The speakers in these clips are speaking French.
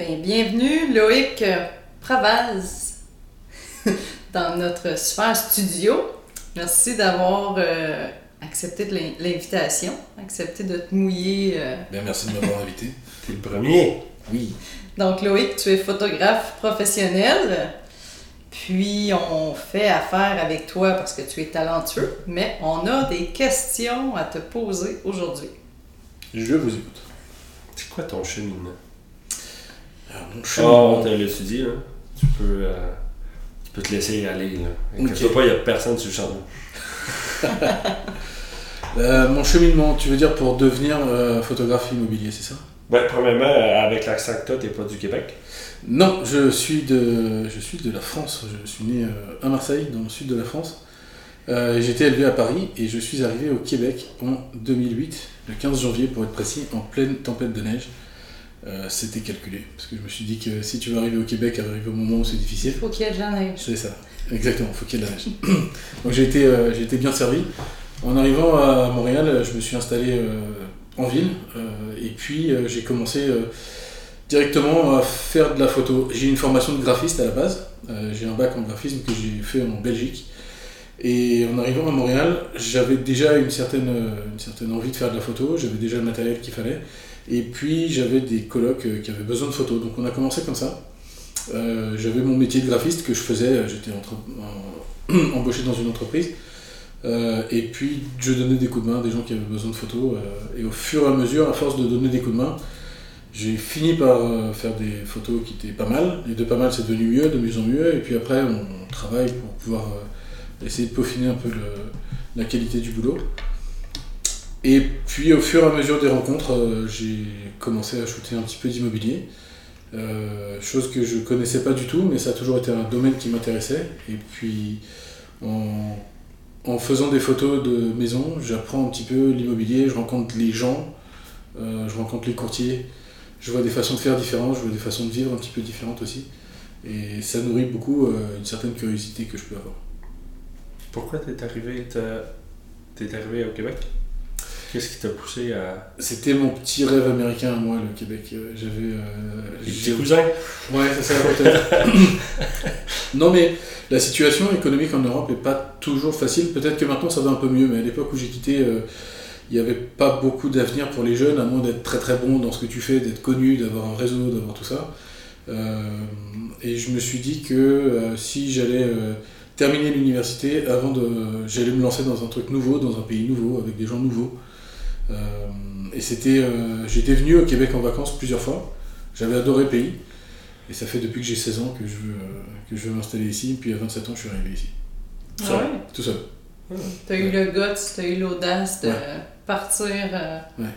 Ben, bienvenue Loïc Pravaz dans notre super studio. Merci d'avoir euh, accepté l'invitation, accepté de te mouiller. euh. Bien, merci de m'avoir invité. T'es le premier. Oui. Donc Loïc, tu es photographe professionnel. Puis on fait affaire avec toi parce que tu es talentueux, mais on a des questions à te poser aujourd'hui. Je vous écoute. C'est quoi ton cheminement? Oh, cheminement. on t'a le dit, là. Tu peux, euh, tu peux te laisser aller, là. Ok. Inquiète-toi pas, il n'y a personne sur le champ. Euh, mon cheminement, tu veux dire pour devenir euh, photographe immobilier, c'est ça? Ben, premièrement, avec l'accent que t'as, t'es pas du Québec. Non, je suis de, je suis de la France. Je suis né à Marseille, dans le sud de la France. Euh, J'ai été élevé à Paris et je suis arrivé au Québec en 2008, le 15 janvier pour être précis, en pleine tempête de neige. Euh, C'était calculé, parce que je me suis dit que si tu veux arriver au Québec, arrive au moment où c'est difficile. Il faut qu'il y ait de la neige. C'est ça, exactement, faut qu'il y ait de la neige. Donc j'ai été, euh, j'ai été bien servi. En arrivant à Montréal, je me suis installé euh, en ville et puis j'ai commencé directement à faire de la photo. J'ai une formation de graphiste à la base, j'ai un bac en graphisme que j'ai fait en Belgique. Et en arrivant à Montréal, j'avais déjà une certaine, une certaine envie de faire de la photo, j'avais déjà le matériel qu'il fallait. Et puis j'avais des colocs euh, qui avaient besoin de photos. Donc on a commencé comme ça. Euh, j'avais mon métier de graphiste que je faisais, euh, j'étais embauché dans une entreprise. Et puis je donnais des coups de main à des gens qui avaient besoin de photos. et au fur et à mesure, à force de donner des coups de main, j'ai fini par faire des photos qui étaient pas mal. Et de pas mal, c'est devenu mieux, de mieux en mieux. Et puis après, on travaille pour pouvoir essayer de peaufiner un peu la qualité du boulot. Et puis au fur et à mesure des rencontres, euh, j'ai commencé à shooter un petit peu d'immobilier. Euh, chose que je connaissais pas du tout, mais ça a toujours été un domaine qui m'intéressait. Et puis en, faisant des photos de maison, j'apprends un petit peu l'immobilier, je rencontre les gens, euh, je rencontre les courtiers, je vois des façons de faire différentes, je vois des façons de vivre un petit peu différentes aussi. Et ça nourrit beaucoup une certaine curiosité que je peux avoir. Pourquoi t'es arrivé, t'as- t'es arrivé au Québec? Qu'est-ce qui t'a poussé à. C'était mon petit rêve américain moi, le Québec. Euh, J'avais. euh, Les cousins? Ouais, c'est ça, peut-être. non, mais la situation économique en Europe est pas toujours facile. Peut-être que maintenant ça va un peu mieux, mais à l'époque où j'ai quitté, euh, il n'y avait pas beaucoup d'avenir pour les jeunes, à moins d'être très très bon dans ce que tu fais, d'être connu, d'avoir un réseau, d'avoir tout ça. Euh, et je me suis dit que euh, si j'allais euh, terminer l'université, avant de. j'allais me lancer dans un truc nouveau, dans un pays nouveau, avec des gens nouveaux. Euh, et c'était. euh, J'étais venu au Québec en vacances plusieurs fois. J'avais adoré le pays. Et ça fait depuis que j'ai 16 ans que je veux, euh, que je veux m'installer ici. Puis à 27 ans, je suis arrivé ici. Ah ouais? Tout seul. T'as eu le guts, t'as eu l'audace de Ouais. partir euh, Ouais.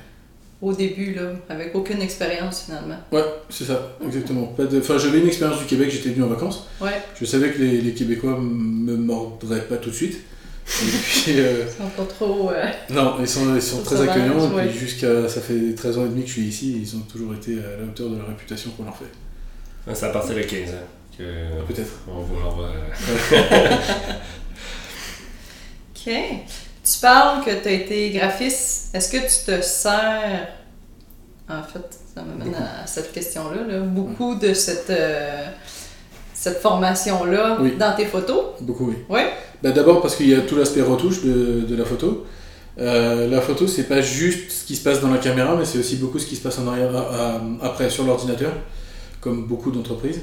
au début, là, avec aucune expérience finalement. Ouais, c'est ça, exactement. Pas de... Enfin, j'avais une expérience du Québec, j'étais venu en vacances. Ouais, Je savais que les, les Québécois me mordraient pas tout de suite. Puis, euh, ils sont pas trop. euh, non, ils sont, ils sont très accueillants. Et ouais. jusqu'à. Ça fait 13 ans et demi que je suis ici. Ils ont toujours été à la hauteur de la réputation qu'on leur fait. Ah, C'est à partir de 15 ans que. Peut-être. On renvoie. euh, Ok. Tu parles que tu as été graphiste. Est-ce que tu te sers. En fait, ça m'amène à cette question-là. là, beaucoup de cette, euh, cette formation-là Oui. dans tes photos? Beaucoup, oui. Ouais. Bah, D'abord parce qu'il y a tout l'aspect retouche de, de la photo. Euh, la photo, c'est pas juste ce qui se passe dans la caméra, mais c'est aussi beaucoup ce qui se passe en arrière, à- à- après sur l'ordinateur, comme beaucoup d'entreprises.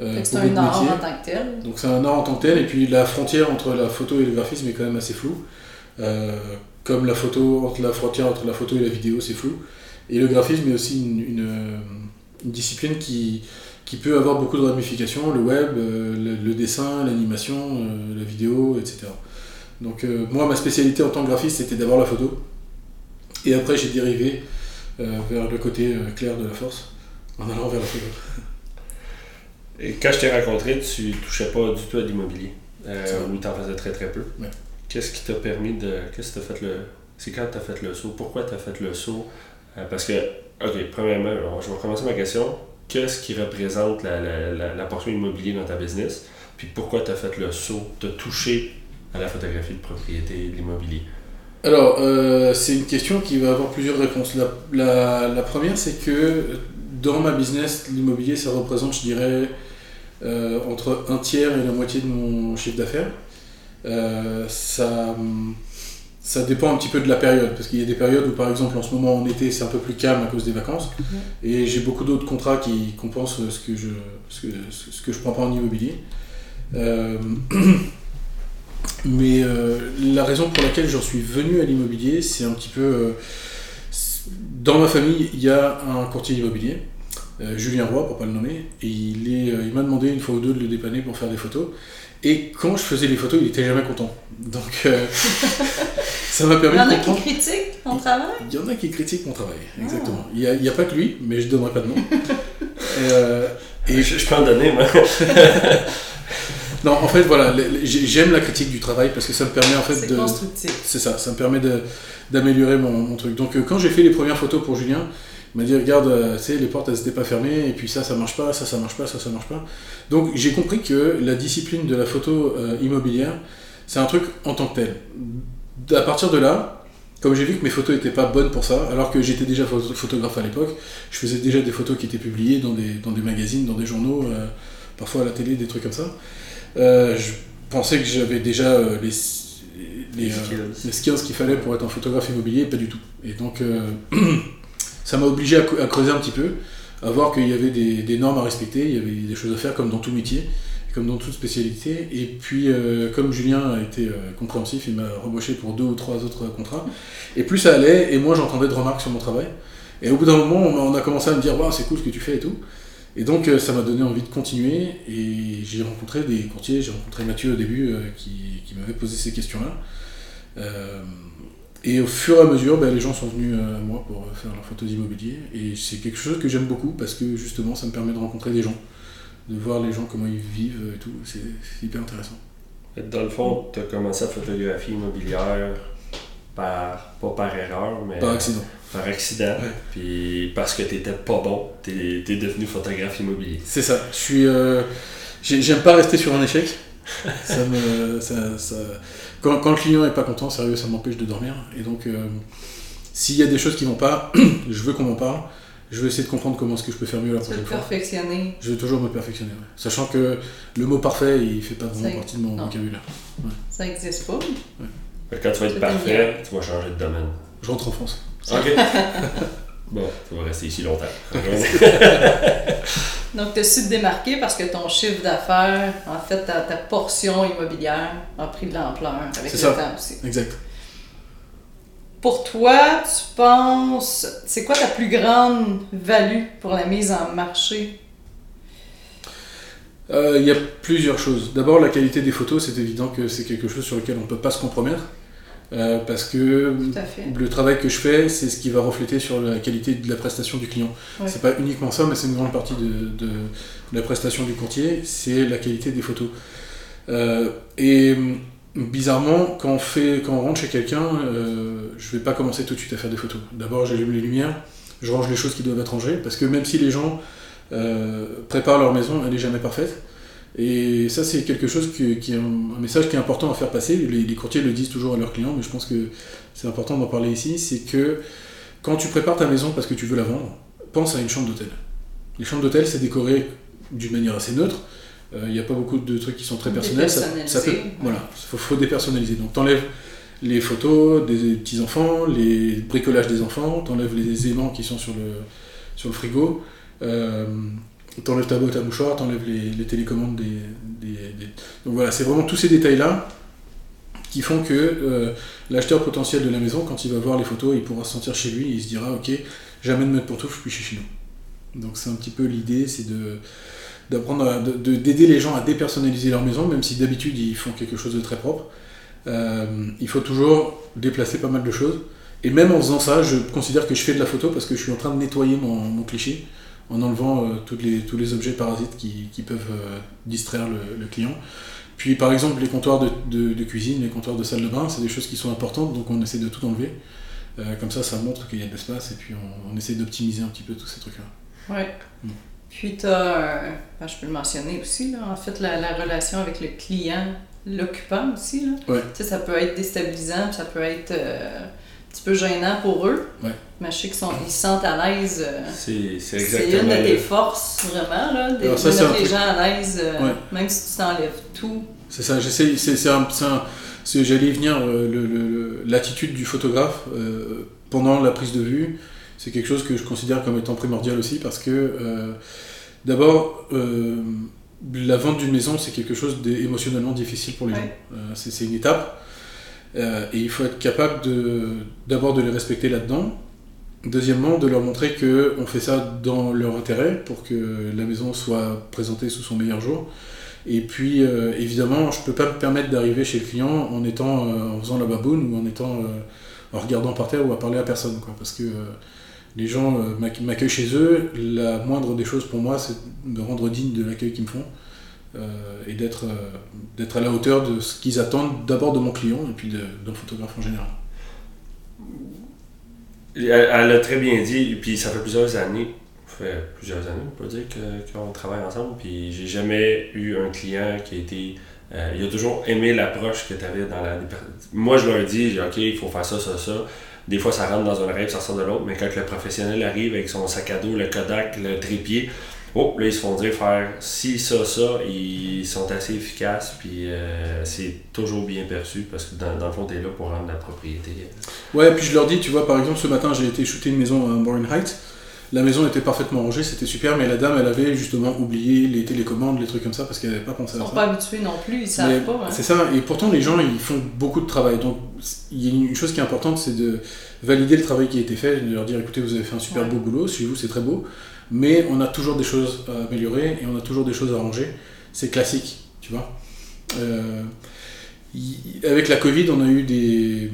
Euh, c'est un art en tant que tel. Donc c'est un art en tant que tel, et puis la frontière entre la photo et le graphisme est quand même assez floue. Euh, comme la photo, entre la frontière entre la photo et la vidéo, c'est flou. Et le graphisme est aussi une, une, euh, une discipline qui, qui peut avoir beaucoup de ramifications, le web, euh, le, le dessin, l'animation, euh, la vidéo, etc. Donc euh, moi, ma spécialité en tant que graphiste, c'était d'abord la photo. Et après, j'ai dérivé vers le côté clair de la force, en allant vers la photo. Et quand je t'ai rencontré, tu touchais pas du tout à l'immobilier. Euh, ou t'en faisais très très peu. Ouais. Qu'est-ce qui t'a permis de. Qu'est-ce que t'as fait le. C'est quand t'as fait le saut? Pourquoi t'as fait le saut? Euh, parce que, ok, premièrement, alors, je vais recommencer ma question. Qu'est-ce qui représente la, la, la, portion immobilier dans ta business? Puis pourquoi t'as fait le saut de toucher à la photographie de propriété de l'immobilier? Alors, euh, c'est une question qui va avoir plusieurs réponses. La, première, c'est que dans ma business, l'immobilier, ça représente, je dirais, euh, entre un tiers et la moitié de mon chiffre d'affaires. Euh, ça, ça dépend un petit peu de la période, parce qu'il y a des périodes où, par exemple, en ce moment, en été, c'est un peu plus calme à cause des vacances, et j'ai beaucoup d'autres contrats qui compensent ce que je ce que, ce que je prends pas en immobilier. Euh, mais euh, la raison pour laquelle j'en suis venu à l'immobilier, c'est un petit peu... euh, dans ma famille, il y a un courtier immobilier, euh, Julien Roy, pour pas le nommer, et il, est, euh, il m'a demandé une fois ou deux de le dépanner pour faire des photos. Et quand je faisais les photos, il était jamais content. Donc euh, ça m'a Il permis y en de a qui comprendre. critiquent ton travail? Il y en a qui critiquent mon travail, Ah. exactement. Il n'y a, il y a pas que lui, mais je ne donnerai pas de nom. et, euh, et je, je peux en donner, moi. non, en fait, voilà, j'aime la critique du travail parce que ça me permet en fait C'est de. constructif. C'est ça, ça me permet de- d'améliorer mon, mon truc. Donc euh, quand j'ai fait les premières photos pour Julien, il m'a dit regarde, euh, tu sais, les portes elles n'étaient pas fermées, et puis ça, ça marche pas, ça, ça marche pas, ça, ça marche pas. Donc j'ai compris que la discipline de la photo euh, immobilière, c'est un truc en tant que tel. À partir de là, comme j'ai vu que mes photos n'étaient pas bonnes pour ça, alors que j'étais déjà photo- photographe à l'époque, je faisais déjà des photos qui étaient publiées dans des, dans des magazines, dans des journaux, euh, parfois à la télé, des trucs comme ça. Euh, je pensais que j'avais déjà euh, les, les, Les skills. qu'il fallait pour être un photographe immobilier, pas du tout. Et donc, ça m'a obligé à, creuser un petit peu, à voir qu'il y avait des, des normes à respecter, il y avait des choses à faire comme dans tout métier, comme dans toute spécialité. Et puis, euh, comme Julien a été euh, compréhensif, il m'a embauché pour deux ou trois autres contrats. Et plus ça allait, et moi j'entendais de remarques sur mon travail. Et au bout d'un moment, on a- commencé à me dire, waouh, c'est cool ce que tu fais et tout. Et donc, euh, ça m'a donné envie de continuer. Et j'ai rencontré des courtiers, j'ai rencontré Mathieu au début, qui, m'avait posé ces questions-là. Et au fur et à mesure, ben, les gens sont venus à moi pour faire leurs photos d'immobilier. Et c'est quelque chose que j'aime beaucoup parce que justement, ça me permet de rencontrer des gens, de voir les gens comment ils vivent et tout. C'est hyper intéressant. Dans le fond, tu as commencé à photographier immobilière par, pas par erreur, mais Par accident. par accident. Ouais. Puis parce que tu n'étais pas bon, tu es, devenu photographe immobilier. C'est ça. Je suis. euh, j'ai- J'aime pas rester sur un échec. ça me, ça, ça- Quand, quand le client est pas content, sérieux, ça m'empêche de dormir. Et donc, euh, s'il y a des choses qui vont pas, je veux qu'on m'en parle. Je veux essayer de comprendre comment est-ce que je peux faire mieux la prochaine fois. perfectionner. Je veux toujours me perfectionner, ouais. sachant que le mot parfait, il fait pas vraiment Ça- partie de mon non. vocabulaire. Ça n'existe pas. Quand tu vas être parfait, tu vas changer de domaine. Je rentre en France. Ok. bon, tu vas rester ici longtemps. Donc, tu as su te démarquer parce que ton chiffre d'affaires, en fait, ta, ta portion immobilière a pris de l'ampleur avec le ça. temps aussi. Exact. Pour toi, tu penses, c'est quoi ta plus grande value pour la mise en marché? Euh, Il y a plusieurs choses. D'abord, la qualité des photos, c'est évident que c'est quelque chose sur lequel on ne peut pas se compromettre. euh, parce que le travail que je fais, c'est ce qui va refléter sur la qualité de la prestation du client. Ouais. C'est pas uniquement ça, mais c'est une grande partie de, de- de la prestation du courtier, c'est la qualité des photos. Euh, et bizarrement, quand on, fait, quand on rentre chez quelqu'un, euh, je vais pas commencer tout de suite à faire des photos. D'abord, j'allume les lumières, je range les choses qui doivent être rangées, parce que même si les gens euh, préparent leur maison, elle n'est jamais parfaite. Et ça, c'est quelque chose qui est un, un message qui est important à faire passer. Les, les courtiers le disent toujours à leurs clients, mais je pense que c'est important d'en parler ici. C'est que quand tu prépares ta maison parce que tu veux la vendre, pense à une chambre d'hôtel. Les chambres d'hôtel, c'est décoré d'une manière assez neutre. Euh, Il n'y a pas beaucoup de trucs qui sont très personnels. Ça, ça peut, voilà, faut, faut dépersonnaliser. Donc t'enlèves les photos des petits enfants, les bricolages des enfants, t'enlèves les aimants qui sont sur le, sur le frigo, euh, t'enlèves ta boîte à mouchoirs, t'enlèves les, les télécommandes des, des- des- Donc voilà, c'est vraiment tous ces détails-là qui font que euh, l'acheteur potentiel de la maison, quand il va voir les photos, il pourra se sentir chez lui et il se dira ok, jamais de mettre pantoufles, puis je suis chez nous. Donc c'est un petit peu l'idée, c'est de d'apprendre d'aider les gens à dépersonnaliser leur maison, même si d'habitude ils font quelque chose de très propre. Euh, il faut toujours déplacer pas mal de choses. Et même en faisant ça, je considère que je fais de la photo parce que je suis en train de nettoyer mon, mon cliché en enlevant euh, toutes les, tous les objets parasites qui, qui peuvent euh, distraire le, le client. Puis par exemple, les comptoirs de, de- de cuisine, les comptoirs de salle de bain, c'est des choses qui sont importantes, donc on essaie de tout enlever. Euh, comme ça, ça montre qu'il y a de l'espace et puis on, on essaie d'optimiser un petit peu tous ces trucs-là. Ouais. Mm. Puis tu as, je peux le mentionner aussi, là, en fait, la, la relation avec le client, l'occupant aussi. Là. Ouais. Tu sais, ça peut être déstabilisant, ça peut être euh, petit peu gênant pour eux. Ouais. Mais je sais qu'ils sont- ils se sentent à l'aise. euh, C'est c'est c'est exactement. une de tes forces, vraiment, là, de, Alors ça, de c'est un mettre les truc- gens à l'aise, euh, Ouais. même si tu t'enlèves tout. C'est ça, j'essaie, c'est, c'est un- c'est un- c'est- j'allais venir, euh, le- le- le- l'attitude du photographe euh, pendant la prise de vue, c'est quelque chose que je considère comme étant primordial aussi parce que, euh, d'abord, euh, la vente d'une maison, c'est quelque chose d'émotionnellement difficile pour les Ouais. gens. Euh, c'est, c'est une étape et il faut être capable de, d'abord de les respecter là-dedans. Deuxièmement, de leur montrer que on fait ça dans leur intérêt pour que la maison soit présentée sous son meilleur jour. Et puis, euh, évidemment, je ne peux pas me permettre d'arriver chez le client en, étant, euh, en faisant la baboune ou en, étant, euh, en regardant par terre ou à parler à personne. Quoi, parce que les gens euh, m'ac- m'accueillent chez eux. La moindre des choses pour moi, c'est de me rendre digne de l'accueil qu'ils me font euh, et d'être euh, d'être à la hauteur de ce qu'ils attendent d'abord de mon client et puis d'un photographe en général. Elle, elle a très bien dit, puis ça fait plusieurs années, ça fait plusieurs années, on peut dire, qu'on travaille ensemble, puis j'ai jamais eu un client qui a été. il a toujours aimé l'approche que tu avais dans la. Moi, je leur dis, OK, il faut faire ça, ça, ça. Des fois, ça rentre dans un oreille, ça sort de l'autre, mais quand le professionnel arrive avec son sac à dos, le Kodak, le trépied, oh, là, ils se font dire faire ci, ça, ça, ils sont assez efficaces, puis euh, c'est toujours bien perçu, parce que dans, le fond, tu es là pour rendre la propriété. Ouais, puis je leur dis, tu vois, par exemple, ce matin, j'ai été shooter une maison à Boring Heights. La maison était parfaitement rangée, c'était super, mais la dame, elle avait justement oublié les télécommandes, les trucs comme ça, parce qu'elle n'avait pas pensé Ils à sont ça. pas habitués non plus, ils savent Mais pas. hein. C'est ça, et pourtant les gens ils font beaucoup de travail. Donc il y a une chose qui est importante, c'est de valider le travail qui a été fait, de leur dire écoutez, vous avez fait un super Ouais. beau boulot, chez vous c'est très beau, mais on a toujours des choses à améliorer et on a toujours des choses à ranger. C'est classique, tu vois. Euh, y- avec la Covid, on a eu des.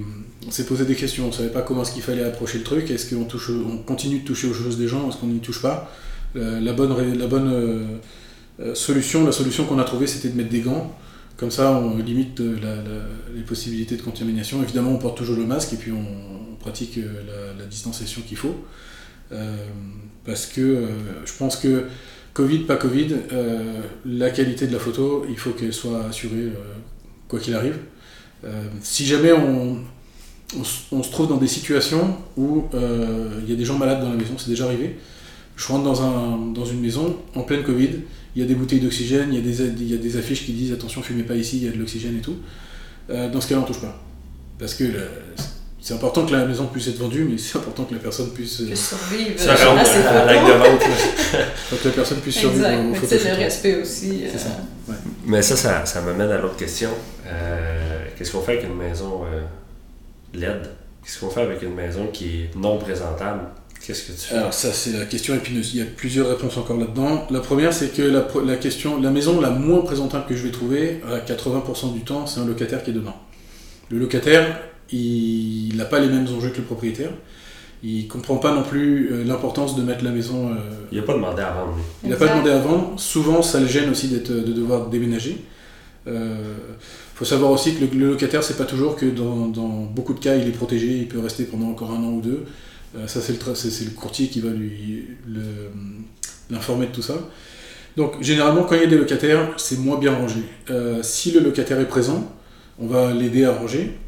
On s'est posé des questions, on savait pas comment est-ce qu'il fallait approcher le truc, est-ce qu'on touche, on continue de toucher aux choses des gens, est-ce qu'on n'y touche pas? Euh, La bonne, la bonne euh, euh, solution, la solution qu'on a trouvée, c'était de mettre des gants. Comme ça, on limite les possibilités de contamination. Évidemment, on porte toujours le masque et puis on, pratique la, distanciation qu'il faut. Parce que je pense que Covid, pas Covid, la qualité de la photo, il faut qu'elle soit assurée quoi qu'il arrive. Si jamais on, on, se trouve dans des situations où euh, il y a des gens malades dans la maison, c'est déjà arrivé. Je rentre dans, un, dans une maison en pleine Covid, il y a des bouteilles d'oxygène, il y, a des, il y a des affiches qui disent attention, fumez pas ici, il y a de l'oxygène et tout. Euh, dans ce cas-là, on touche pas. Parce que c'est important que la maison puisse être vendue, mais c'est important que la personne puisse, euh, survivre Ça ces à l'acte de photos. vente. faut que la personne puisse survivre. C'est le respect aussi. C'est ça. Mais ça, ça, ça m'amène à l'autre question. Euh, Qu'est-ce qu'on fait avec une maison euh, LED? Qu'est-ce qu'on fait avec une maison qui est non présentable? Qu'est-ce que tu fais? Alors ça c'est la question épineuse, il y a plusieurs réponses encore là-dedans. La première c'est que la, la question, la maison la moins présentable que je vais trouver à 80% du temps c'est un locataire qui est dedans. Le locataire il n'a pas les mêmes enjeux que le propriétaire, il comprend pas non plus euh, l'importance de mettre la maison, euh, Il n'a pas demandé à vendre, lui. il n'a pas demandé avant, souvent ça le gêne aussi d'être, de devoir déménager. Il faut savoir aussi que le, locataire, c'est pas toujours que dans, beaucoup de cas, il est protégé, il peut rester pendant encore un an ou deux. Euh, ça, c'est le, c'est, le courtier qui va lui l'informer de tout ça. Donc, généralement, quand il y a des locataires, c'est moins bien rangé. Euh, si le locataire est présent, on va l'aider à ranger.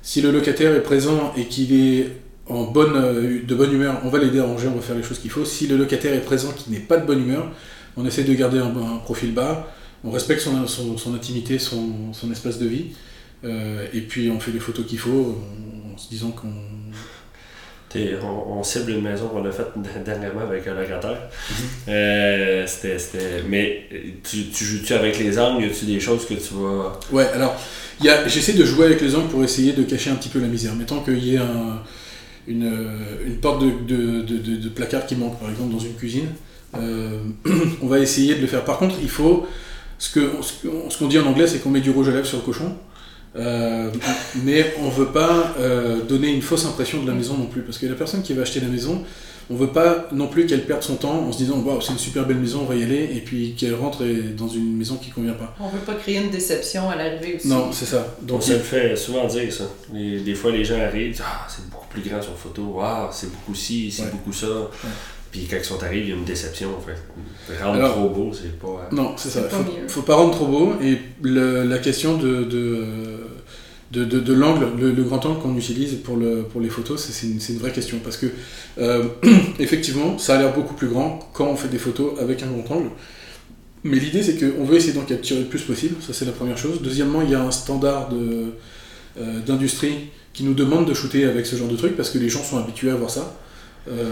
Si le locataire est présent et qu'il est en bonne, euh, de bonne humeur, on va l'aider à ranger, on va faire les choses qu'il faut. Si le locataire est présent qui n'est pas de bonne humeur, on essaie de garder un profil bas, on respecte son, son, son intimité, son, son espace de vie, euh, et puis on fait les photos qu'il faut en, en se disant qu'on... On, on cible une maison qu'on a faite dernièrement avec un locataire. Euh, c'était, c'était- Mais tu, tu joues-tu avec les angles? Y a-tu des choses que tu vas. Ouais, alors, il y a- j'essaie de jouer avec les angles pour essayer de cacher un petit peu la misère. Mettons qu'il y ait un- une, euh, une porte de, de, de- de- de placard qui manque, par exemple, dans une cuisine, euh, on va essayer de le faire. Par contre, il faut... Ce que- ce qu'on ce qu'on dit en anglais, c'est qu'on met du rouge à lèvres sur le cochon. Euh, mais on veut pas euh, donner une fausse impression de la maison non plus, parce que la personne qui va acheter la maison, on veut pas non plus qu'elle perde son temps en se disant waouh c'est une super belle maison, on va y aller, et puis qu'elle rentre et- dans une maison qui convient pas. On veut pas créer une déception à l'arrivée aussi. Non, c'est ça. On Donc se le fait souvent dire ça. Les- des fois, les gens arrivent, disent, ah, c'est beaucoup plus grand sur photo, waouh, c'est beaucoup ci, c'est Ouais. beaucoup ça. Puis quand ils sont arrivés, il y a une déception. Fait. Rendre Alors- trop beau, c'est pas. Non, c'est ça. Pas Faut, mieux. faut pas rendre trop beau. Et le- la question de, de, de, de, de l'angle, le, le grand angle qu'on utilise pour, le, pour les photos, c'est une, c'est une vraie question. Parce que, euh, effectivement, ça a l'air beaucoup plus grand quand on fait des photos avec un grand angle. Mais l'idée, c'est qu'on veut essayer d'en capturer le plus possible, ça c'est la première chose. Deuxièmement, il y a un standard de, euh, d'industrie qui nous demande de shooter avec ce genre de truc parce que les gens sont habitués à voir ça. Euh,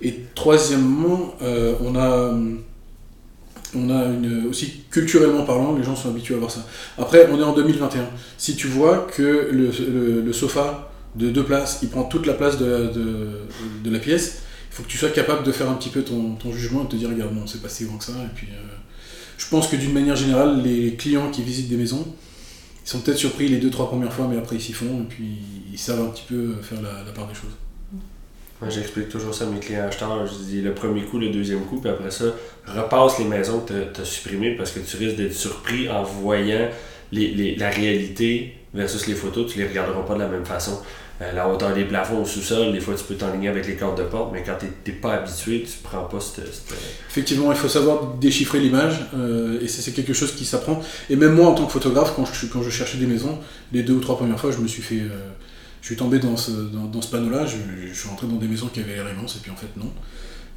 et troisièmement, euh, on a, on a une, aussi culturellement parlant, les gens sont habitués à voir ça. Après, on est en 2021. Si tu vois que le, sofa de deux places, il prend toute la place de, la pièce, il faut que tu sois capable de faire un petit peu ton, jugement et de te dire, regarde, bon, c'est pas si grand que ça. Et puis, euh, je pense que d'une manière générale, les clients qui visitent des maisons, ils sont peut-être surpris les deux, trois premières fois, mais après ils s'y font et puis ils savent un petit peu faire la part des choses. J'explique toujours ça à mes clients acheteurs. Je dis le premier coup, le deuxième coup, puis après ça, repasse les maisons que tu as supprimées parce que tu risques d'être surpris en voyant les, les- la réalité versus les photos. Tu les regarderas pas de la même façon. Euh, la hauteur des plafonds au sous-sol, des fois tu peux t'enligner avec les cordes de porte, mais quand tu n'es pas habitué, tu prends pas cette. Effectivement, il faut savoir déchiffrer l'image euh, et c'est quelque chose qui s'apprend. Et même moi, en tant que photographe, quand je, quand je cherchais des maisons, les deux ou trois premières fois, je me suis fait. euh, je suis tombé dans ce, dans, ce panneau-là, je, suis rentré dans des maisons qui avaient l'air immenses et puis en fait, non.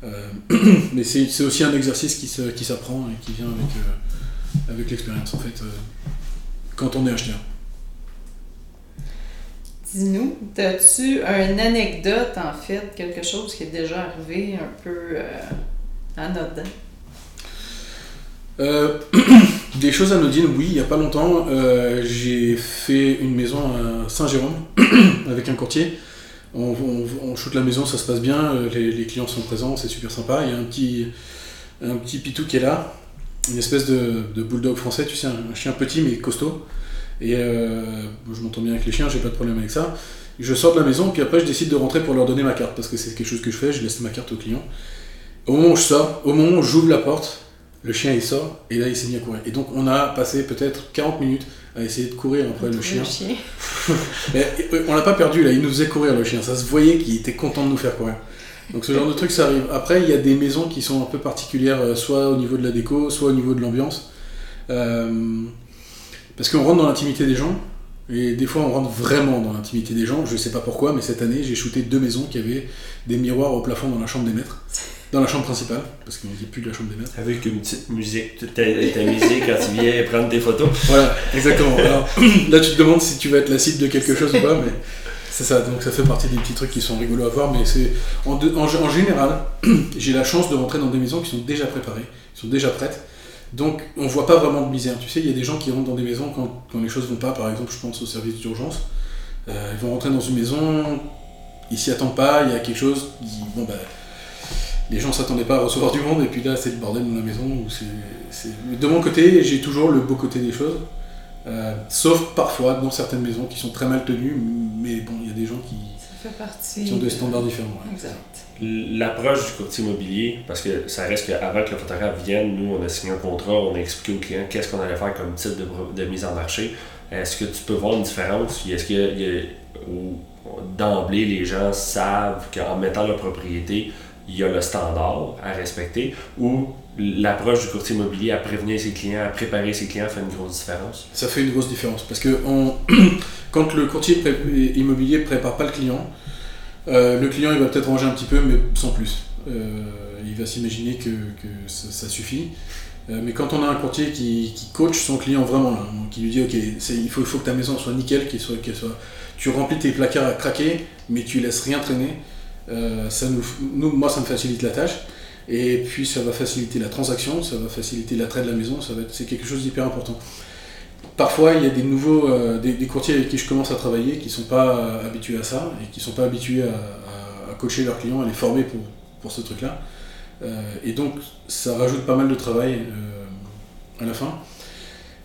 Euh, mais c'est aussi un exercice qui se- qui s'apprend et qui vient avec, euh, avec l'expérience en fait, euh, quand on est acheteur. Dis-nous, as-tu une anecdote en fait, quelque chose qui est déjà arrivé un peu euh, anodin? Euh, des choses anodines, oui, il n'y a pas longtemps, euh, j'ai fait une maison à Saint-Jérôme avec un courtier. On, on, shoot la maison, ça se passe bien, euh, les, clients sont présents, c'est super sympa. Il y a un petit, un pitou qui est là, une espèce de, bulldog français, tu sais, un, chien petit mais costaud. Et je m'entends bien avec les chiens, j'ai pas de problème avec ça. Je sors de la maison, puis après je décide de rentrer pour leur donner ma carte, parce que c'est quelque chose que je fais, je laisse ma carte au client. Au moment où je sors, au moment où j'ouvre la porte, le chien il sort, et là il s'est mis à courir. Et donc on a passé peut-être 40 minutes à essayer de courir après le chien. Euh, on l'a pas perdu là, il nous faisait courir le chien, ça se voyait qu'il était content de nous faire courir. Donc ce genre de truc ça arrive. Après il y a des maisons qui sont un peu particulières, euh, soit au niveau de la déco, soit au niveau de l'ambiance. Euh, parce qu'on rentre dans l'intimité des gens, et des fois on rentre vraiment dans l'intimité des gens. Je sais pas pourquoi, mais cette année j'ai shooté deux maisons qui avaient des miroirs au plafond dans la chambre des maîtres. Dans la chambre principale, parce qu'on dit plus de la chambre des maîtres. Avec une petite musique, tu t'es amusé quand tu viens prendre des photos. Voilà, exactement. Alors là, tu te demandes si tu vas être la cible de quelque chose ou pas, mais c'est ça. Donc ça fait partie des petits trucs qui sont rigolos à voir, mais c'est en, de- en, en général, j'ai la chance de rentrer dans des maisons qui sont déjà préparées, qui sont déjà prêtes. Donc on voit pas vraiment de misère. Tu sais, il y a des gens qui rentrent dans des maisons quand, quand les choses vont pas. Par exemple, je pense au service d'urgence. Euh, ils vont rentrer dans une maison, ils s'y attendent pas, il y a quelque chose. ils- bon bah, les gens s'attendaient pas à recevoir du monde et puis là c'est le bordel dans la maison. où De mon côté, j'ai toujours le beau côté des choses. Euh, sauf parfois dans certaines maisons qui sont très mal tenues, mais bon, il y a des gens qui, Ça fait partie. qui ont des standards différents. ouais. Exact. L'approche du courtier immobilier, parce que ça reste qu'avant que le photographe vienne, nous, on a signé un contrat, on a expliqué au client qu'est-ce qu'on allait faire comme type de, de mise en marché. Est-ce que tu peux voir une différence? Est-ce que il y a- ou d'emblée, les gens savent qu'en mettant leur propriété, il y a le standard à respecter, ou l'approche du courtier immobilier à prévenir ses clients, à préparer ses clients fait une grosse différence? Ça fait une grosse différence parce que quand le courtier immobilier prépare pas le client, euh, le client il va peut-être ranger un petit peu, mais sans plus. Euh, il va s'imaginer que, ça, suffit. Euh, mais quand on a un courtier qui, coach son client vraiment là, qui lui dit ok, il faut, faut que ta maison soit nickel, qu'elle soit, qu'elle soit, tu remplis tes placards à craquer, mais tu laisses rien traîner. Euh, ça nous, moi, ça me facilite la tâche. Et puis ça va faciliter la transaction, ça va faciliter l'attrait de la maison, c'est quelque chose d'hyper important. Parfois, il y a des nouveaux, euh, des, courtiers avec qui je commence à travailler qui sont pas euh, habitués à ça et qui sont pas habitués à, à- coacher leurs clients, à les former pour, pour ce truc-là. Et donc, ça rajoute pas mal de travail à la fin.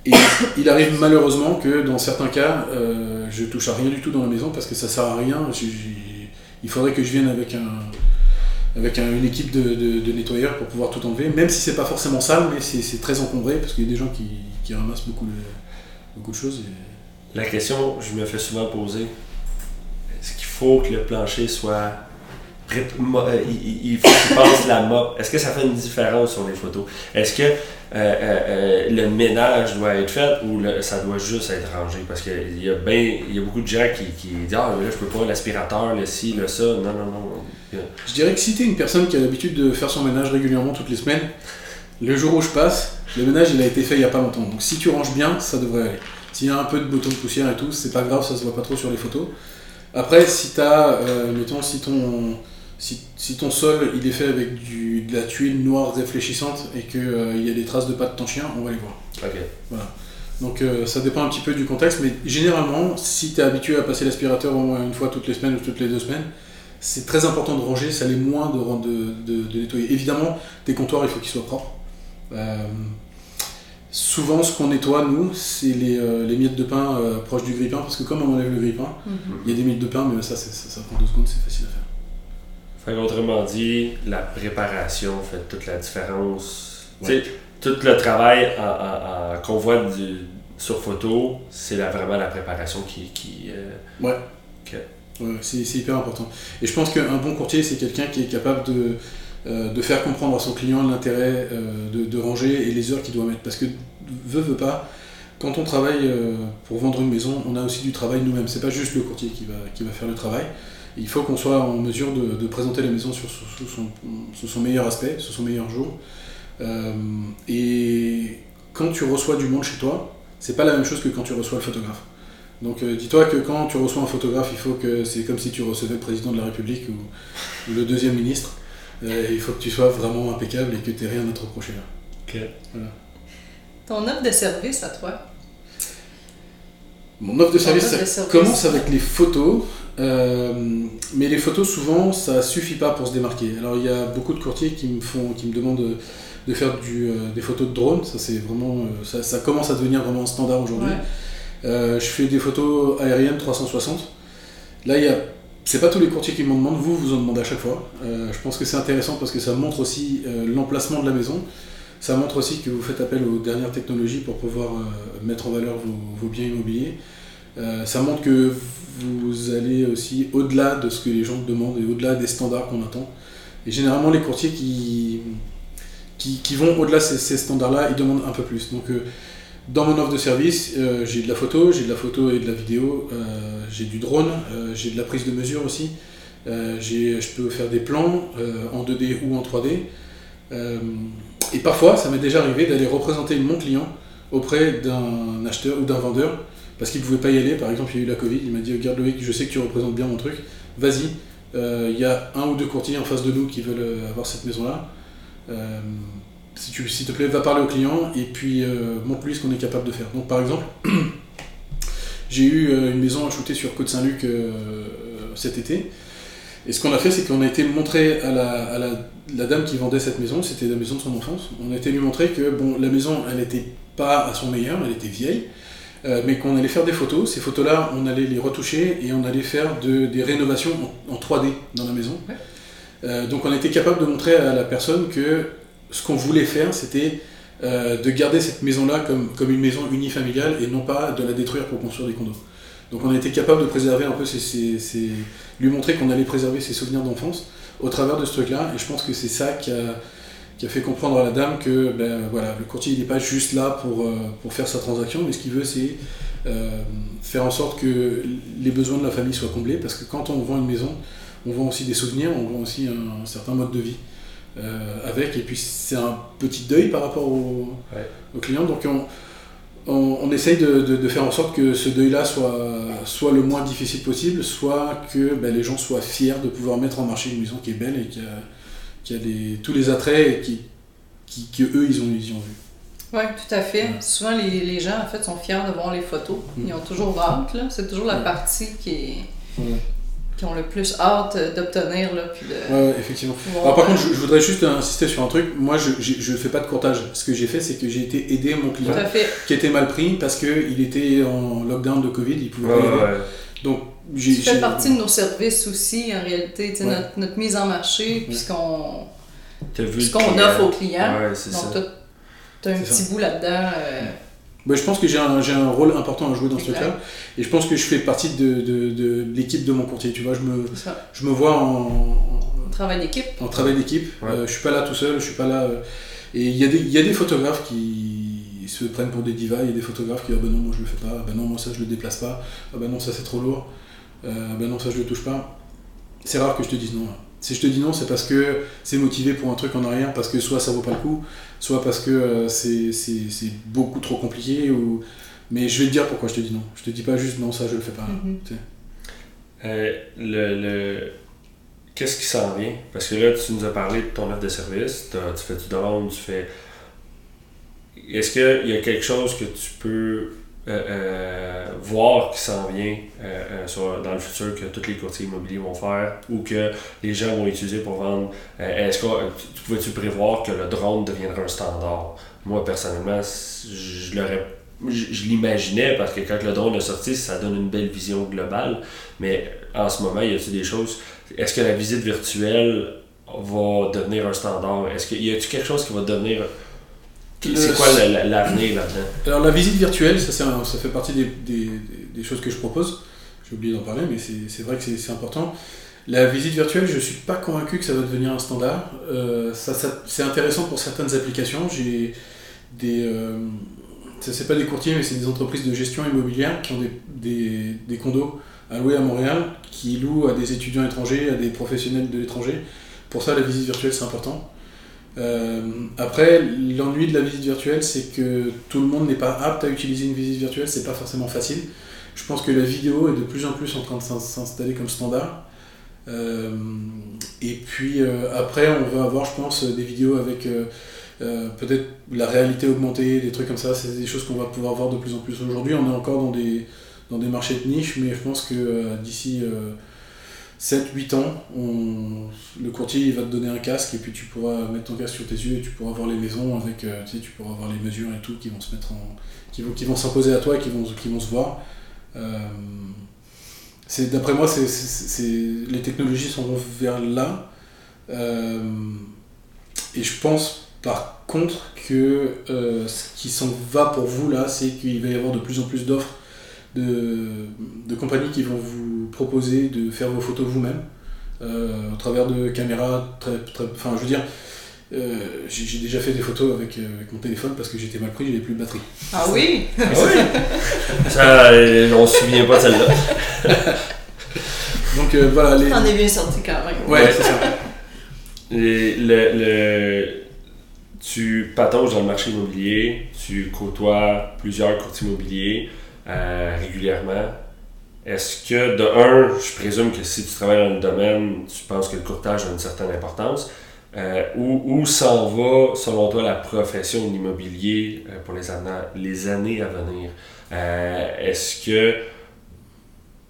Et il arrive malheureusement que dans certains cas, je touche à rien du tout dans la maison parce que ça sert à rien. Il faudrait que je vienne avec un, avec un- une équipe de, de- de nettoyeurs pour pouvoir tout enlever, même si c'est pas forcément sale, mais c'est très encombré parce qu'il y a des gens qui, qui ramassent beaucoup, le- beaucoup de choses. La question que je me fais souvent poser, est-ce qu'il faut que le plancher soit il, il faut qu'il passe la mop. Est-ce que ça fait une différence sur les photos? Est-ce que euh, euh, euh, le ménage doit être fait ou ça doit juste être rangé? Parce qu'il y a ben, y a beaucoup de gens qui, qui disent Ah, mais là, je peux pas, l'aspirateur, le ci, le ça. Non, non, non. Je dirais que si t'es une personne qui a l'habitude de faire son ménage régulièrement toutes les semaines, le jour où je passe, le ménage il a été fait il y a pas longtemps. Donc si tu ranges bien, ça devrait aller. S'il y a un peu de bouton de poussière et tout, c'est pas grave, ça se voit pas trop sur les photos. Après, si t'as, euh, mettons, si ton, si, si ton sol il est fait avec du, de la tuile noire réfléchissante et qu'il y a des traces de pas de ton chien, on va les voir. Ok. Donc euh, ça dépend un petit peu du contexte, mais généralement, si tu es habitué à passer l'aspirateur au moins une fois toutes les semaines ou toutes les deux semaines, c'est très important de ranger, ça l'est moins de, de, de- de nettoyer. Évidemment, tes comptoirs, il faut qu'ils soient propres. Euh, souvent, ce qu'on nettoie, nous, c'est les, euh, les miettes de pain euh, proches du grille-pain, parce que comme on enlève le grille-pain, il y a des miettes de pain, mais ça, ça prend deux secondes, c'est facile à faire. Fait qu'autrement dit, la préparation fait toute la différence. Ouais. Tout le travail qu'on voit du- sur photo, c'est vraiment la préparation qui. qui euh, Ouais, c'est c'est hyper important. Et je pense qu'un bon courtier, c'est quelqu'un qui est capable de, euh, de faire comprendre à son client l'intérêt euh, de, de ranger et les heures qu'il doit mettre. Parce que, veut, veut pas, quand on travaille pour vendre une maison, on a aussi du travail nous-mêmes. C'est pas juste le courtier qui va, qui va faire le travail. Il faut qu'on soit en mesure de, de présenter la maison sur, sous, sous son, sous son meilleur aspect, sous son meilleur jour. Euh, et quand tu reçois du monde chez toi, c'est pas la même chose que quand tu reçois le photographe. Donc euh, dis-toi que quand tu reçois un photographe, il faut que c'est comme si tu recevais le président de la République ou, ou le deuxième ministre. Euh, il faut que tu sois vraiment impeccable et que tu n'aies rien à te reprocher là. Ton offre de service à toi? Mon offre de service, offre de ça service. commence avec les photos, mais les photos souvent ça suffit pas pour se démarquer. Alors il y a beaucoup de courtiers qui me font, qui me demandent de, faire du, euh, des photos de drone. Ça c'est vraiment, euh, ça, ça commence à devenir vraiment un standard aujourd'hui. Ouais. Euh, je fais des photos aériennes 360. Là, il y a... c'est pas tous les courtiers qui m'en demandent, vous, vous en demandez à chaque fois. Euh, je pense que c'est intéressant parce que ça montre aussi euh, l'emplacement de la maison. Ça montre aussi que vous faites appel aux dernières technologies pour pouvoir euh, mettre en valeur vos, vos biens immobiliers. Euh, ça montre que vous allez aussi au-delà de ce que les gens demandent et au-delà des standards qu'on attend. Et généralement, les courtiers qui, qui, qui vont au-delà de ces, standards-là, ils demandent un peu plus. Donc, euh, dans mon offre de service, euh, j'ai de la photo, j'ai de la photo et de la vidéo, euh, j'ai du drone, j'ai de la prise de mesure aussi, je peux faire des plans en 2D ou en 3D. Euh, et parfois, ça m'est déjà arrivé d'aller représenter mon client auprès d'un acheteur ou d'un vendeur parce qu'il pouvait pas y aller. Par exemple, il y a eu la Covid, il m'a dit Regarde Loïc, je sais que tu représentes bien mon truc, vas-y. Euh, Il y a un ou deux courtiers en face de nous qui veulent euh, avoir cette maison-là. Euh, si tu, s'il te plaît, va parler au client et puis euh, montre-lui ce qu'on est capable de faire. Donc, par exemple, j'ai eu euh, une maison à shooter sur Côte-Saint-Luc euh, cet été. Et ce qu'on a fait, c'est qu'on a été montrer à la, à la, la dame qui vendait cette maison, c'était la maison de son enfance, on a été lui montrer que bon, la maison, elle n'était pas à son meilleur, elle était vieille, euh, mais qu'on allait faire des photos. Ces photos-là, on allait les retoucher et on allait faire de- des rénovations en, en 3D dans la maison. Ouais. Euh, donc on était capable de montrer à la personne que ce qu'on voulait faire, c'était euh, de garder cette maison-là comme, comme une maison unifamiliale et non pas de la détruire pour construire des condos. Donc on été capable de préserver un peu ses- lui montrer qu'on allait préserver ses souvenirs d'enfance au travers de ce truc-là. Et je pense que c'est ça qui a, qui a fait comprendre à la dame que ben, voilà, le courtier n'est pas juste là pour, euh, pour faire sa transaction, mais ce qu'il veut c'est euh, faire en sorte que les besoins de la famille soient comblés. Parce que quand on vend une maison, on vend aussi des souvenirs, on vend aussi un, certain mode de vie euh, avec. Et puis c'est un petit deuil par rapport au, Ouais. au client. Donc on, on, on essaye de, de- de faire en sorte que ce deuil-là soit, soit le moins difficile possible, soit que ben, les gens soient fiers de pouvoir mettre en marché une maison qui est belle et qui a, qui a tous les attraits et qui, eux ils ont, ils y ont vu. Oui, tout à fait. Ouais. Souvent, les, les gens, en fait, sont fiers de voir les photos. Mm. Ils ont toujours hâte, là. C'est toujours la Ouais. partie qui, est, Ouais. qui ont le plus hâte euh, d'obtenir, là, puis de Ouais, ouais, effectivement. Alors, par contre, je, je voudrais juste insister sur un truc. Moi, je ne fais pas de courtage. Ce que j'ai fait, c'est que j'ai été aider mon Tout client à fait. qui était mal pris parce qu'il était en lockdown de Covid, il pouvait Ouais, pas y aller. ouais. Donc. Ça fait j'ai- partie de nos services aussi, en réalité. tu sais, Ouais. Notre, notre mise en marché, puis ce qu'on offre aux clients. Ouais, c'est Donc, t'as- t'as un C'est petit bout là-dedans. euh, Bah, je pense que j'ai un, j'ai un rôle important à jouer dans C'est ce truc-là. Et je pense que je fais partie de, de, de l'équipe de mon courtier. Tu vois, je me, je me vois en, travail d'équipe. en, travail d'équipe. Ouais. Euh, je suis pas là tout seul, je suis pas là. euh, et il y, a des- il y a des photographes qui se prennent pour des divas, il y a des photographes qui disent ah ben non, moi je le fais pas, ah ben non, moi ça je le déplace pas, ah ben non, ça c'est trop lourd, ben non, ça je le touche pas. C'est rare que je te dise non. Si je te dis non, c'est parce que c'est motivé pour un truc en arrière, parce que soit ça vaut pas le coup, soit parce que euh, c'est c'est- c'est beaucoup trop compliqué, ou... mais je vais te dire pourquoi je te dis non. Je te dis pas juste non, ça je le fais pas. Mhm. Euh, le, le- Qu'est-ce qui s'en vient? Parce que là, tu nous as parlé de ton offre de service, tu fais du drone, tu fais. Est-ce qu'il y a quelque chose que tu peux euh, euh, voir qui s'en vient euh, dans le futur que tous les courtiers immobiliers vont faire ou que les gens vont utiliser pour vendre? Est-ce que tu- tu pouvais-tu prévoir que le drone deviendra un standard? Moi, personnellement, je l'aurais je, l'imaginais parce que quand le drone est sorti, ça donne une belle vision globale. Mais en ce moment, y a-t-il des choses? Est-ce que la visite virtuelle va devenir un standard? Est-ce qu'il y a-t-il quelque chose qui va devenir C'est quoi la- la- l'avenir là-dedans? Alors la visite virtuelle, ça, un- ça fait partie des, des- des choses que je propose. J'ai oublié d'en parler, mais c'est vrai que c'est important. La visite virtuelle, je suis pas convaincu que ça va devenir un standard. Euh, ça, ça- c'est intéressant pour certaines applications. J'ai des, euh, ça c'est pas des courtiers, mais c'est des entreprises de gestion immobilière qui ont des, des, des condos à louer à Montréal, qui louent à des étudiants étrangers, à des professionnels de l'étranger. Pour ça, la visite virtuelle, c'est important. Euh, après, l'ennui de la visite virtuelle, c'est que tout le monde n'est pas apte à utiliser une visite virtuelle, c'est pas forcément facile. Je pense que la vidéo est de plus en plus en train de s'in- s'installer comme standard. Euh, et puis euh, après, on va avoir, je pense, des vidéos avec peut-être la réalité augmentée, des trucs comme ça. C'est des choses qu'on va pouvoir voir de plus en plus. Aujourd'hui, on est encore dans des, dans des marchés de niche, mais je pense que d'ici 7-8 ans, on- le courtier va te donner un casque et puis tu pourras mettre ton casque sur tes yeux et tu pourras voir les maisons avec, euh, tu sais, tu pourras voir les mesures et tout qui vont se mettre qui vont, qui vont s'imposer à toi et qui vont, qui vont se voir. Euh, c'est d'après moi, les technologies sont vers là. Euh, et je pense par contre que ce qui s'en va pour vous là, c'est qu'il va y avoir de plus en plus d'offres de, de compagnies qui vont vous proposer de faire vos photos vous-même euh, au travers de caméras très, très enfin je veux dire euh, j'ai déjà fait des photos avec, euh, avec mon téléphone parce que j'étais mal pris, j'avais plus de batterie. Ah oui? Ah oui Ça, on se souvient pas de celle-là. Donc euh, voilà, les... T'en es bien sorti quand même. Ouais, c'est ça. Le, le- tu patauges dans le marché immobilier, tu côtoies plusieurs courtiers immobiliers euh, régulièrement. Est-ce que, de un, je présume que si tu travailles dans le domaine, tu penses que le courtage a une certaine importance. Euh, où, s'en va, selon toi, la profession de l'immobilier euh, pour les, années- les années à venir? Euh, est-ce que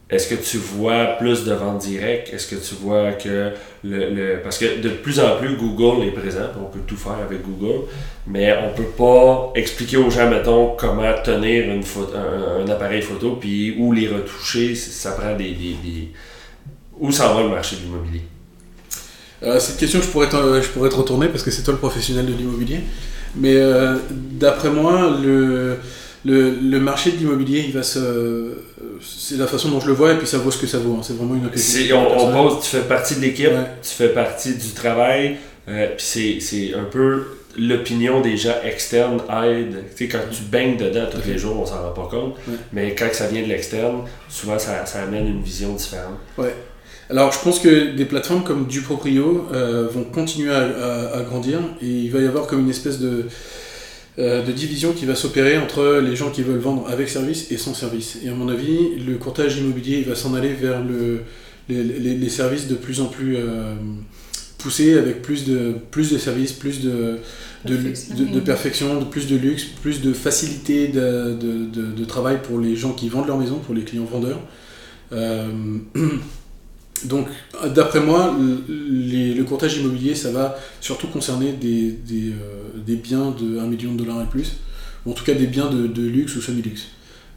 est-ce que tu vois plus de ventes directes? Est-ce que tu vois que le, le- Parce que de plus en plus, Google est présent. On peut tout faire avec Google. Mais on peut pas expliquer aux gens, mettons, comment tenir une photo, un, appareil photo, puis où les retoucher. Ça prend des... des, des- Où s'en va le marché de l'immobilier? Euh, cette question, je pourrais, te, je pourrais te retourner parce que c'est toi le professionnel de l'immobilier. Mais euh, d'après moi, le, le, le marché de l'immobilier, il va se. C'est la façon dont je le vois et puis ça vaut ce que ça vaut. hein. C'est vraiment une. C'est- on, on pose, tu fais partie de l'équipe, Ouais. tu fais partie du travail, euh, puis c'est- c'est un peu l'opinion des gens externes aide. Tu sais, quand tu baignes dedans tous les jours, on s'en rend pas compte, Ouais. mais quand ça vient de l'externe, souvent ça, ça amène une vision différente. Alors, je pense que des plateformes comme Duproprio euh, vont continuer à, à- à grandir et il va y avoir comme une espèce de, euh, de division qui va s'opérer entre les gens qui veulent vendre avec service et sans service. Et à mon avis, le courtage immobilier il va s'en aller vers le, les, les- les services de plus en plus euh, poussés, avec plus de, plus de services, plus de, de, Perfection. de- de perfection, de plus de luxe, plus de facilité de travail pour les gens qui vendent leur maison, pour les clients vendeurs. Euh, donc, d'après moi, le, les- le courtage immobilier, ça va surtout concerner des, des, euh, des biens de 1 million de dollars et plus, ou en tout cas des biens de, de luxe ou semi-luxe.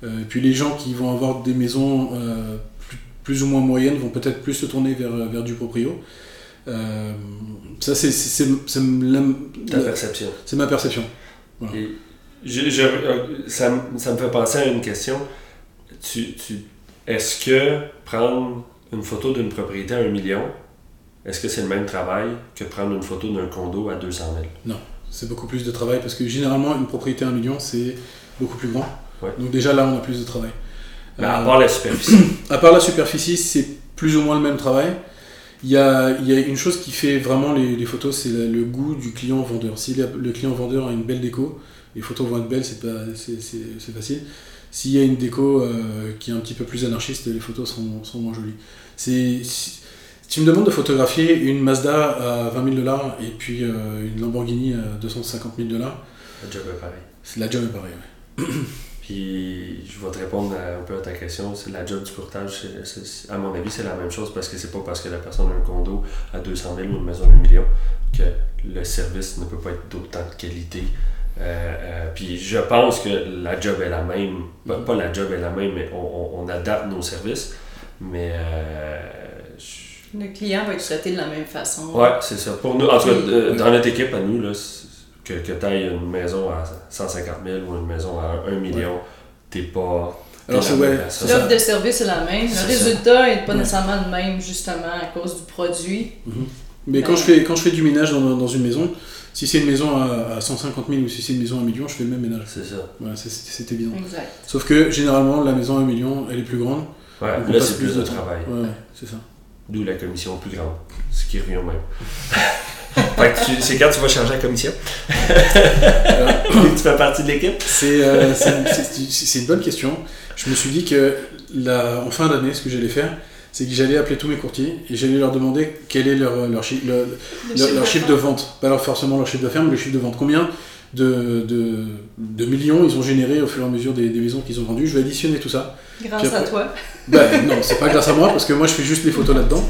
Euh, puis les gens qui vont avoir des maisons euh, plus, plus ou moins moyennes vont peut-être plus se tourner vers, vers du proprio. Ça, c'est la- perception. c'est ma perception. Et je- je- ça, me- ça me fait penser à une question. Tu, tu, est-ce que prendre une photo d'une propriété à un million, est-ce que c'est le même travail que prendre une photo d'un condo à 200 000? C'est beaucoup plus de travail parce que généralement, une propriété à un million, c'est beaucoup plus grand. Ouais. Donc déjà là, on a plus de travail. Mais à Euh, part la superficie. À part la superficie, c'est plus ou moins le même travail. Il y a, il y a une chose qui fait vraiment les, les photos, c'est le, le goût du client vendeur. Si le client vendeur a une belle déco, les photos vont être belles, c'est facile. S'il y a une déco euh, qui est un petit peu plus anarchiste, les photos seront, seront moins jolies. C'est, si, tu me demandes de photographier une Mazda à 20 000 dollars et puis euh, une Lamborghini à 250 000 dollars, Le job est pareil. c'est la job est pareil. ouais. Puis je vais te répondre à- un peu à ta question. C'est la job du courtage, à mon avis, c'est la même chose parce que c'est pas parce que la personne a un condo à 200 000 ou une maison de million que le service ne peut pas être d'autant de qualité. Euh, euh, puis je pense que la job est la même. Pas, pas la job est la même, mais on, on- on adapte nos services. Mais euh, je- Le client va être traité de la même façon. Ouais, c'est ça. Pour nous, en tout cas, euh, dans notre équipe, à nous, là, que, que tu ailles une maison à 150 000 ou une maison à 1 million, t'es pas. t'es Alors, c'est- la même ouais. L'offre de service est la même. Le résultat n'est pas Ouais. nécessairement le même, justement, à cause du produit. Mais quand Ouais. je, fais, quand je fais du ménage dans, dans une maison, si c'est une maison à, à 150 000 ou si c'est une maison à 1 million, je fais le même ménage. C'est ça. Voilà, c'est- évident. Exact. Sauf que généralement, la maison à 1 million, elle est plus grande. Ouais, donc on là, c'est plus de travail. Ouais, ouais, c'est ça. D'où la commission plus grande. Ce qui revient au même. c'est quand tu vas changer la commission Tu fais partie de l'équipe? C'est euh, c'est- une bonne question. Je me suis dit que la, en fin d'année, ce que j'allais faire, c'est que j'allais appeler tous mes courtiers et j'allais leur demander quel est leur, leur, chi- le- leur- leur chiffre de vente. Pas leur, forcément leur chiffre d'affaires, mais le chiffre de vente. Combien de, de, de millions ils ont généré au fur et à mesure des, des maisons qu'ils ont vendues? Je vais additionner tout ça. Grâce après- à toi. Ben non, c'est pas grâce à moi parce que moi je fais juste les photos là-dedans.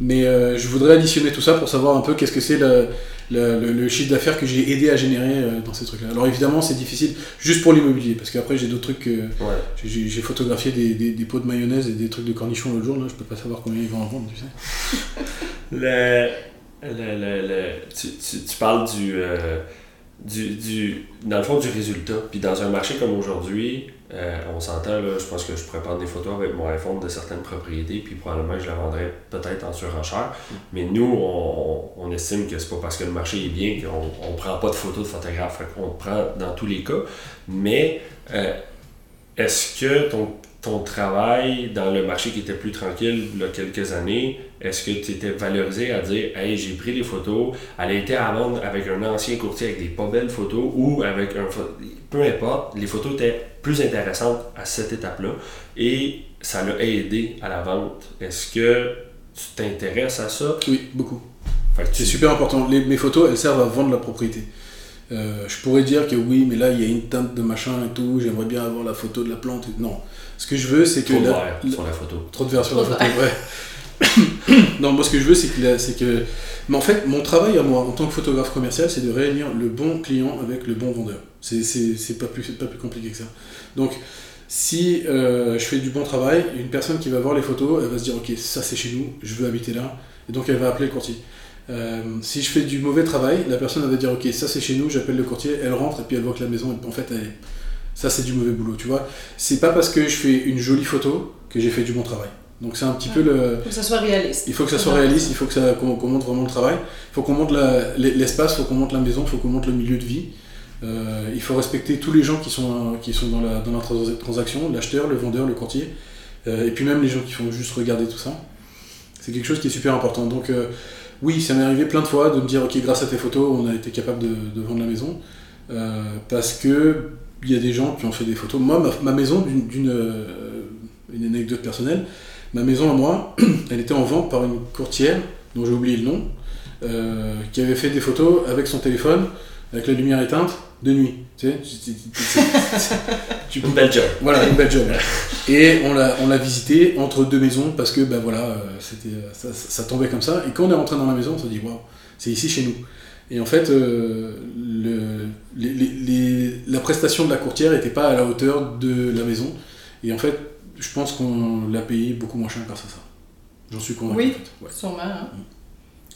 Mais euh, je voudrais additionner tout ça pour savoir un peu qu'est-ce que c'est le, le, le- le chiffre d'affaires que j'ai aidé à générer euh, dans ces trucs-là. Alors évidemment, c'est difficile juste pour l'immobilier parce qu'après j'ai d'autres trucs. que- Ouais. j'ai- J'ai photographié des, des, des pots de mayonnaise et des trucs de cornichons l'autre jour. Là, je peux pas savoir combien ils vont en vendre, tu sais. Le, le, le, le- tu, tu, tu parles du, euh, du, du. Dans le fond, du résultat. Puis dans un marché comme aujourd'hui, euh, on s'entend, là, je pense que je pourrais prendre des photos avec mon iPhone de certaines propriétés, puis probablement je la vendrais peut-être en surenchère. Mais nous, on, on estime que c'est pas parce que le marché est bien qu'on on prend pas de photos de photographe. Fait qu'on prend dans tous les cas. Mais euh, est-ce que ton, ton travail dans le marché qui était plus tranquille il y a quelques années, est-ce que tu étais valorisé à dire Hey, j'ai pris des photos, elle été à vendre avec un ancien courtier avec des pas belles photos ou avec un. Peu importe, les photos étaient plus intéressantes à cette étape-là et ça l'a aidé à la vente. Est-ce que tu t'intéresses à ça? Oui, beaucoup. Tu- C'est super important. Les- mes photos, elles servent à vendre la propriété. Euh, je pourrais dire que oui, mais là, il y a une teinte de machin et tout, j'aimerais bien avoir la photo de la plante. et- Non. Ce que je veux, c'est que... Trop de vert la- sur la photo. Trop de verres sur la photo, ouais. non, moi ce que je veux, c'est que, la- c'est que. Mais en fait, mon travail à moi, en tant que photographe commercial, c'est de réunir le bon client avec le bon vendeur. C'est, pas, plus, compliqué que ça. Donc, si euh, je fais du bon travail, une personne qui va voir les photos, elle va se dire Ok, ça c'est chez nous, je veux habiter là. Et donc, elle va appeler le courtier. Euh, si je fais du mauvais travail, la personne va dire Ok, ça c'est chez nous, j'appelle le courtier, elle rentre et puis elle voit que la maison, en fait, elle ça c'est du mauvais boulot, tu vois. C'est pas parce que je fais une jolie photo que j'ai fait du bon travail. Donc c'est un petit peu le. Faut que ça soit réaliste. Il faut que ça soit réaliste, il faut que ça, qu'on, qu'on montre vraiment le travail. Il faut qu'on montre la- l'espace, il faut qu'on montre la maison, il faut qu'on montre le milieu de vie. Euh, il faut respecter tous les gens qui sont, qui sont dans, la, dans la trans- transaction, l'acheteur, le vendeur, le courtier, euh, et puis même les gens qui font juste regarder tout ça. C'est quelque chose qui est super important. Donc euh, oui, ça m'est arrivé plein de fois de me dire, ok, grâce à tes photos, on a été capable de, de vendre la maison. Parce que il y a des gens qui ont fait des photos. Moi, ma, ma maison, d'une, d'une, une anecdote personnelle, ma maison à moi, elle était en vente par une courtière dont j'ai oublié le nom, euh, qui avait fait des photos avec son téléphone, avec la lumière éteinte, de nuit. Tu sais, Une belle job. voilà, une belle job. Et on l'a, on l'a visité entre deux maisons parce que ben voilà, euh, c'était, ça, ça tombait comme ça. Et quand on est rentré dans la maison, on s'est dit waouh, c'est ici chez nous. Et en fait, euh, le, les- les- les- la prestation de la courtière n'était pas à la hauteur de la maison. Et en fait, je pense qu'on l'a payé beaucoup moins cher grâce à ça. J'en suis convaincu. Oui. en fait. Ouais. Sûrement. hein.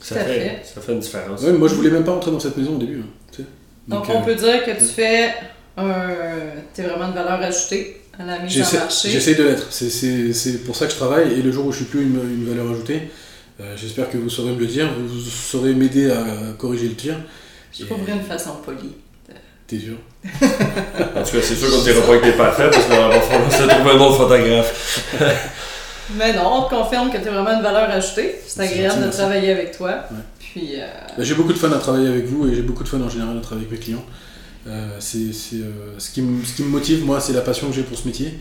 Ça Tout à fait, fait. ça fait une différence. Ouais, moi, je voulais même pas rentrer dans cette maison au début. hein, tu sais. Donc, euh, on peut dire que tu fais tu es vraiment de valeur ajoutée à la mise en J'essaie marché. j'essaie de l'être. C'est- C'est c'est pour ça que je travaille. Et le jour où je suis plus une, une valeur ajoutée, euh, j'espère que vous saurez me le dire. Vous saurez m'aider à corriger le tir. Je trouverai une façon polie. T'es sûr? En tout cas, c'est sûr qu'on ne dira pas que t'es parfait parce qu'on va falloir se trouver un autre photographe. Mais non, on te confirme que tu es vraiment une valeur ajoutée. C'est C'est agréable gentil, de merci. travailler avec toi. Ouais. Puis, euh, Bah, J'ai beaucoup de fun à travailler avec vous et j'ai beaucoup de fun en général à travailler avec mes clients. Euh, c'est c'est, euh, ce, qui me, ce qui me motive, moi, c'est la passion que j'ai pour ce métier.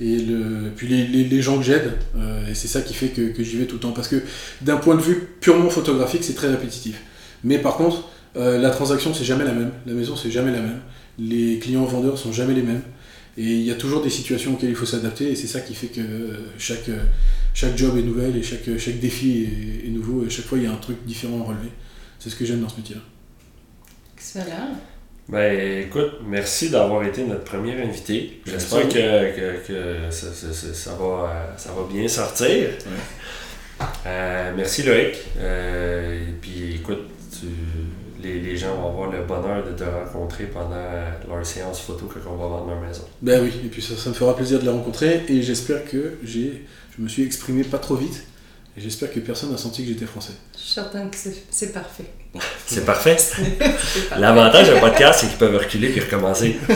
Et le, puis les, les- les gens que j'aide, euh, et c'est ça qui fait que, que j'y vais tout le temps. Parce que d'un point de vue purement photographique, c'est très répétitif. Mais par contre, euh, la transaction, c'est jamais la même. La maison, c'est jamais la même. Les clients vendeurs sont jamais les mêmes. Et il y a toujours des situations auxquelles il faut s'adapter. Et c'est ça qui fait que euh, chaque, euh, chaque job est nouvel et chaque, chaque défi est, est nouveau. Et chaque fois, il y a un truc différent à relever. C'est ce que j'aime dans ce métier-là. excellent. Ben écoute, merci d'avoir été notre premier invité. J'espère que, que, que ça, ça- ça- ça va, ça va bien sortir. Euh, merci Loïc. Euh, et puis écoute, tu- les, les gens vont avoir le bonheur de te rencontrer pendant leur séance photo que qu'on va vendre leur maison. Ben oui, et puis ça, ça me fera plaisir de les rencontrer et j'espère que j'ai, je me suis exprimé pas trop vite et j'espère que personne n'a senti que j'étais français. Je suis certaine que c'est c'est parfait. C'est parfait. C'est parfait. L'avantage d'un podcast, c'est qu'ils peuvent reculer puis recommencer.